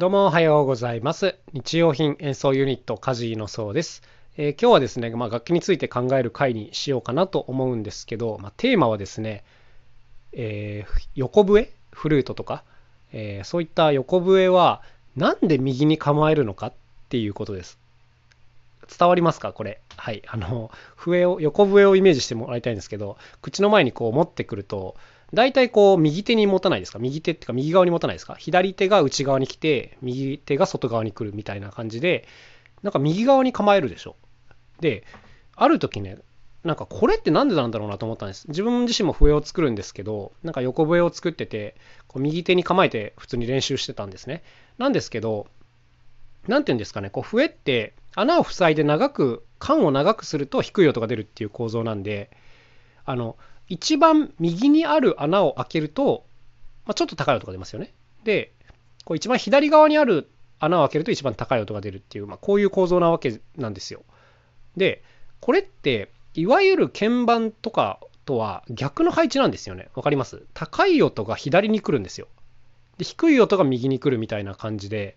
どうもおはようございます。日用品演奏ユニットカジーのそうです。えー今日はですね、まあ、楽器について考える回にしようかなと思うんですけど、まあ、テーマはですね、えー横笛？フルートとか、えーそういった横笛はなんで右に構えるのかっていうことです。伝わりますか？これ。はい。あの、笛を、横笛をイメージしてもらいたいんですけど、口の前にこう持ってくると、大体こう右手に持たないですか？右手っていうか右側に持たないですか？左手が内側に来て、右手が外側に来るみたいな感じで、なんか右側に構えるでしょ？で、ある時ね、なんかこれってなんでなんだろうなと思ったんです。自分自身も笛を作るんですけど、なんか横笛を作ってて、こう右手に構えて普通に練習してたんですね。なんですけど、なんていうんですかね、こう笛って穴を塞いで長く、管を長くすると低い音が出るっていう構造なんで、あの、一番右にある穴を開けると、まあ、ちょっと高い音が出ますよね。で、こう一番左側にある穴を開けると一番高い音が出るっていう、まあ、こういう構造なわけなんですよ。で、これって、いわゆる鍵盤とかとは逆の配置なんですよね。わかります？高い音が左に来るんですよ。で、低い音が右に来るみたいな感じで、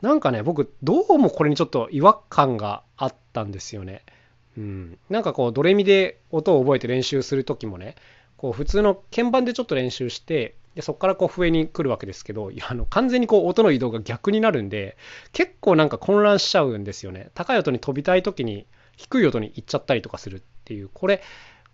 なんかね、僕、どうもこれにちょっと違和感があったんですよね。うん。なんかこう、ドレミで音を覚えて練習するときもね、こう、普通の鍵盤でちょっと練習して、でそこからこう笛に来るわけですけど、あの完全にこう音の移動が逆になるんで、結構なんか混乱しちゃうんですよね。高い音に飛びたいときに低い音に行っちゃったりとかするっていう、これ、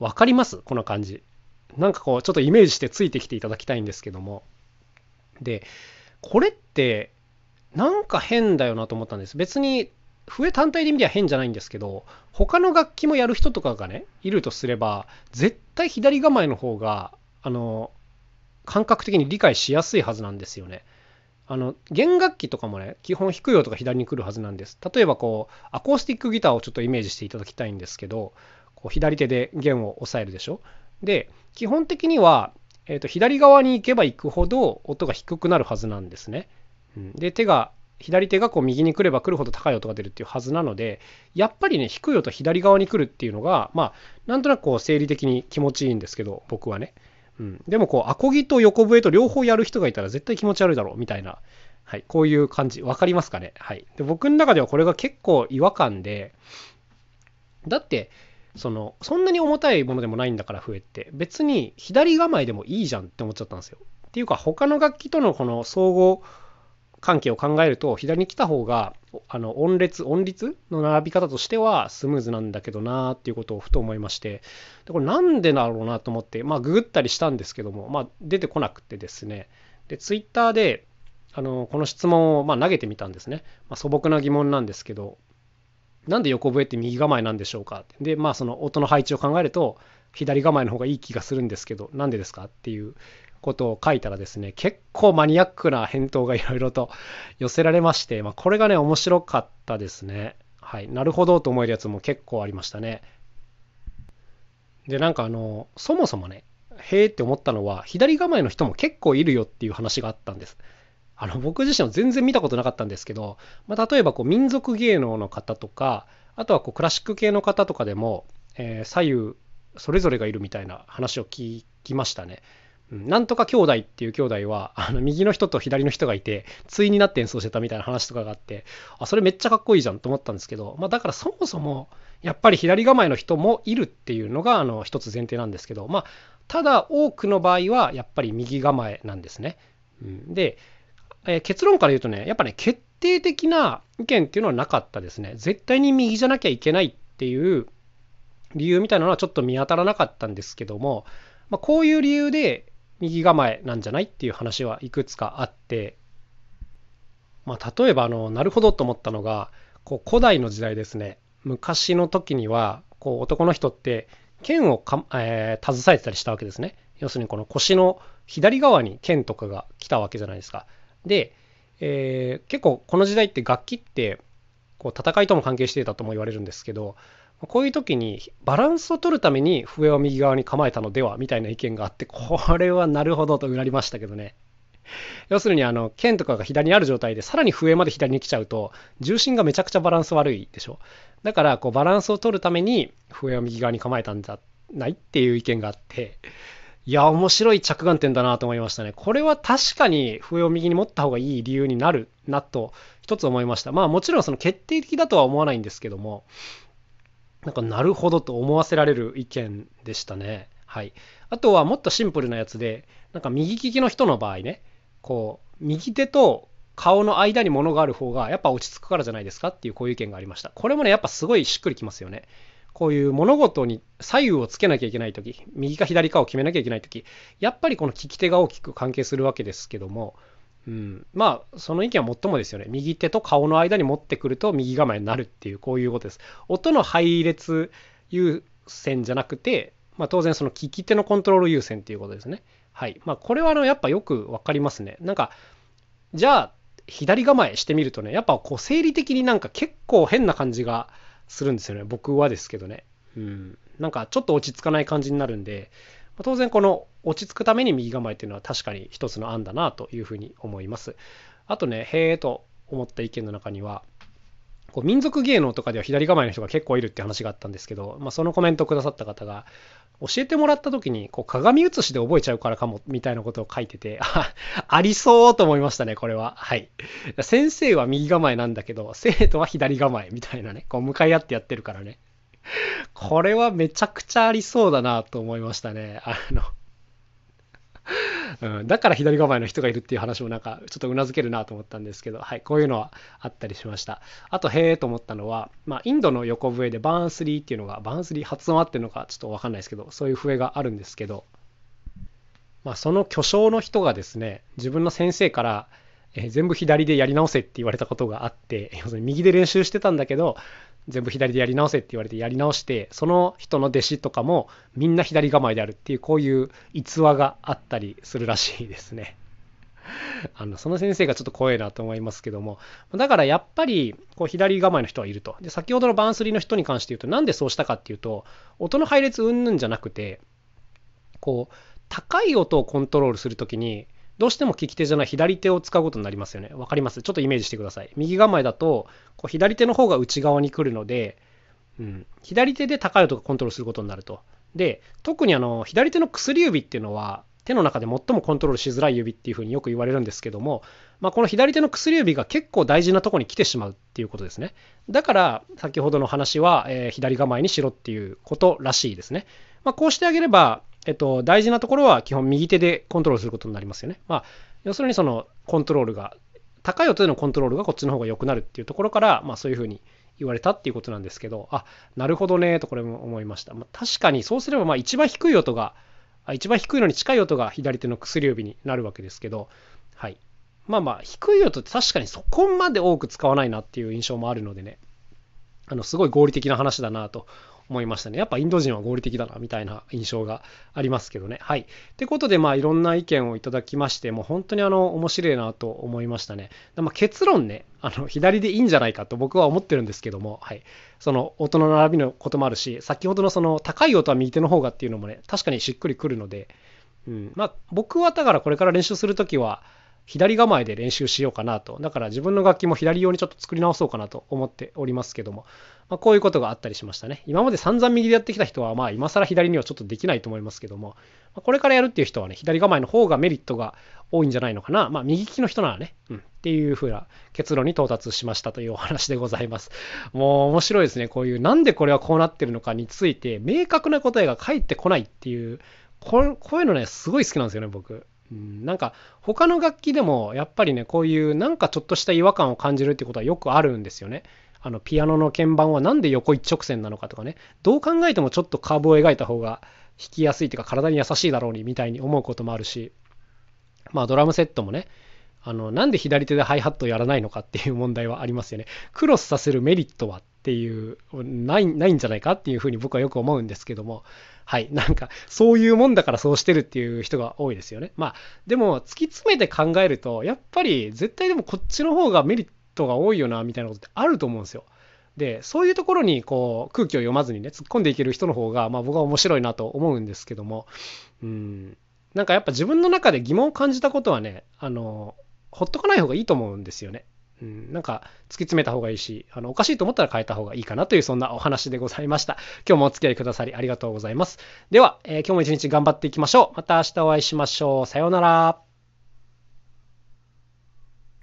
わかります？この感じ。なんかこう、ちょっとイメージしてついてきていただきたいんですけども。で、これって、なんか変だよなと思ったんです。別に笛単体で見りゃ変じゃないんですけど、他の楽器もやる人とかがね、いるとすれば、絶対左構えの方が、あの、感覚的に理解しやすいはずなんですよね。あの、弦楽器とかもね、基本低い音が左に来るはずなんです。例えばこう、アコースティックギターをちょっとイメージしていただきたいんですけど、こう左手で弦を押さえるでしょ。で、基本的には、えーと左側に行けば行くほど音が低くなるはずなんですね。うんで、手が、左手がこう右に来れば来るほど高い音が出るっていうはずなので、やっぱりね、低い音左側に来るっていうのが、まあ、なんとなくこう生理的に気持ちいいんですけど、僕はね。うん、でもこう、アコギと横笛と両方やる人がいたら絶対気持ち悪いだろうみたいな、はい、こういう感じ、わかりますかね？はい。で、僕の中ではこれが結構違和感で、だって、その、そんなに重たいものでもないんだから、笛って。別に左構えでもいいじゃんって思っちゃったんですよ。っていうか、他の楽器とのこの総合関係を考えると、左に来た方が、あの、音列、音律？の並び方としてはスムーズなんだけどなっていうことをふと思いまして、でこれなんでだろうなと思って、まあ、ググったりしたんですけども、まあ、出てこなくてですね、で、ツイッターで、あの、この質問を、まあ、投げてみたんですね。まあ、素朴な疑問なんですけど、なんで横笛って右構えなんでしょうか？で、まあその音の配置を考えると、左構えの方がいい気がするんですけど、なんでですかっていうことを書いたらですね、結構マニアックな返答がいろいろと寄せられまして、まあこれがね、面白かったですね。はい。なるほどと思えるやつも結構ありましたね。で、なんかあの、そもそもね、へーって思ったのは、左構えの人も結構いるよっていう話があったんです。あの僕自身は全然見たことなかったんですけど、まあ、例えばこう民族芸能の方とかあとはこうクラシック系の方とかでも、えー左右それぞれがいるみたいな話を聞きましたね。うんなんとか兄弟っていう兄弟はあの右の人と左の人がいて対になって演奏してたみたいな話とかがあってあそれめっちゃかっこいいじゃんと思ったんですけど、まあ、だからそもそもやっぱり左構えの人もいるっていうのがあの一つ前提なんですけど、まあ、ただ多くの場合はやっぱり右構えなんですね。うんでえー結論から言うとね、やっぱね、決定的な意見っていうのはなかったですね。絶対に右じゃなきゃいけないっていう理由みたいなのはちょっと見当たらなかったんですけども、まあ、こういう理由で右構えなんじゃないっていう話はいくつかあって、まあ、例えばあの、なるほどと思ったのが、こう古代の時代ですね、昔の時には、こう男の人って剣をか、えー携えてたりしたわけですね。要するにこの腰の左側に剣とかが来たわけじゃないですか。で、えー結構この時代って楽器ってこう戦いとも関係していたとも言われるんですけどこういう時にバランスを取るために笛を右側に構えたのではみたいな意見があって これはなるほどとうなりましたけどね要するにあの剣とかが左にある状態でさらに笛まで左に来ちゃうと重心がめちゃくちゃバランス悪いでしょだからこうバランスを取るために笛を右側に構えたんじゃないっていう意見があっていや、面白い着眼点だなと思いましたね。これは確かに笛を右に持った方がいい理由になるなと一つ思いました。まあもちろんその決定的だとは思わないんですけども、なんかなるほどと思わせられる意見でしたね。はい。あとはもっとシンプルなやつで、なんか右利きの人の場合ね、こう、右手と顔の間に物がある方がやっぱ落ち着くからじゃないですかっていうこういう意見がありました。これもね、やっぱすごいしっくりきますよね。こういう物事に左右をつけなきゃいけないとき、右か左かを決めなきゃいけないとき、やっぱりこの利き手が大きく関係するわけですけども、うん、まあその意見はもっともですよね。右手と顔の間に持ってくると右構えになるっていうこういうことです。音の配列優先じゃなくて、まあ、当然その利き手のコントロール優先っていうことですね。はい。まあこれはあのやっぱよく分かりますね。なんかじゃあ左構えしてみるとねやっぱこう生理的になんか結構変な感じがするんですよね。僕はですけどね。うん。なんかちょっと落ち着かない感じになるんで当然この落ち着くために右構えっていうのは確かに一つの案だなというふうに思います。あとね、へえと思った意見の中には、こう民族芸能とかでは左構えの人が結構いるって話があったんですけど、まあ、そのコメントをくださった方が、教えてもらった時にこう鏡写しで覚えちゃうからかもみたいなことを書いてて、ありそうと思いましたね、これは。はい。先生は右構えなんだけど、生徒は左構えみたいなね、こう向かい合ってやってるからね。これはめちゃくちゃありそうだなと思いましたね。あのうん、だから左構えの人がいるっていう話もなんかちょっとうなずけるなと思ったんですけど、はい、こういうのはあったりしました。あと、へえと思ったのは、まあ、インドの横笛でバーンスリーっていうのが、バーンスリー発音合ってるのかちょっとわかんないですけど、そういう笛があるんですけど、まあ、その巨匠の人がですね、自分の先生から、え全部左でやり直せって言われたことがあって、要するに右で練習してたんだけど、全部左でやり直せって言われてやり直してその人の弟子とかもみんな左構えであるっていうこういう逸話があったりするらしいですね。あのその先生がちょっと怖いなと思いますけどもだからやっぱりこう左構えの人はいるとで先ほどのバンスリーの人に関して言うとなんでそうしたかっていうと音の配列うんぬんじゃなくてこう高い音をコントロールするときにどうしても利き手じゃない左手を使うことになりますよね。わかります？ちょっとイメージしてください。右構えだと、こう左手の方が内側に来るので、うん、左手で高い音がコントロールすることになると。で、特にあの、左手の薬指っていうのは、手の中で最もコントロールしづらい指っていうふうによく言われるんですけども、まあ、この左手の薬指が結構大事なとこに来てしまうっていうことですね。だから、先ほどの話は、えー、左構えにしろっていうことらしいですね。まあ、こうしてあげれば、えっと、大事なところは基本右手でコントロールすることになりますよね。まあ、要するにそのコントロールが、高い音でのコントロールがこっちの方が良くなるっていうところから、まあそういうふうに言われたっていうことなんですけど、あ、なるほどね、とこれも思いました。まあ、確かにそうすれば、まあ一番低い音が、一番低いのに近い音が左手の薬指になるわけですけど、はい。まあまあ、低い音って確かにそこまで多く使わないなっていう印象もあるのでね、あの、すごい合理的な話だなと思いましたね。やっぱインド人は合理的だな、みたいな印象がありますけどね。はい。ってことで、まあ、いろんな意見をいただきまして、もう本当にあの、面白いなと思いましたね。まあ、結論ね、あの、左でいいんじゃないかと僕は思ってるんですけども、はい。その、音の並びのこともあるし、先ほどのその、高い音は右手の方がっていうのもね、確かにしっくりくるので、うん。まあ、僕はだからこれから練習するときは、左構えで練習しようかなと。だから自分の楽器も左用にちょっと作り直そうかなと思っておりますけども、まあ、こういうことがあったりしましたね。今まで散々右でやってきた人は、まあ今更左にはちょっとできないと思いますけども、ま、これからやるっていう人はね、左構えの方がメリットが多いんじゃないのかな。まあ右利きの人ならね、うん、っていう風な結論に到達しましたというお話でございます。もう面白いですね。こういうなんでこれはこうなってるのかについて明確な答えが返ってこないってい、うこういうのね、すごい好きなんですよね、僕。うん、なんか他の楽器でもやっぱりねこういうなんかちょっとした違和感を感じるってことはよくあるんですよね。あのピアノの鍵盤は何で横一直線なのかとかねどう考えてもちょっとカーブを描いた方が弾きやすいっていうか体に優しいだろうにみたいに思うこともあるしまあドラムセットもねあのなんで左手でハイハットをやらないのかっていう問題はありますよね。クロスさせるメリットはっていうないないんじゃないかっていうふうに僕はよく思うんですけどもはい。なんか、そういうもんだからそうしてるっていう人が多いですよね。まあ、でも、突き詰めて考えると、やっぱり、絶対でもこっちの方がメリットが多いよな、みたいなことってあると思うんですよ。で、そういうところに、こう、空気を読まずにね、突っ込んでいける人の方が、まあ僕は面白いなと思うんですけども、うん。なんかやっぱ自分の中で疑問を感じたことはね、あの、ほっとかない方がいいと思うんですよね。うん、なんか突き詰めた方がいいし、あのおかしいと思ったら変えた方がいいかなというそんなお話でございました。今日もお付き合いくださりありがとうございます。では、えー、今日も一日頑張っていきましょう。また明日お会いしましょう。さようなら。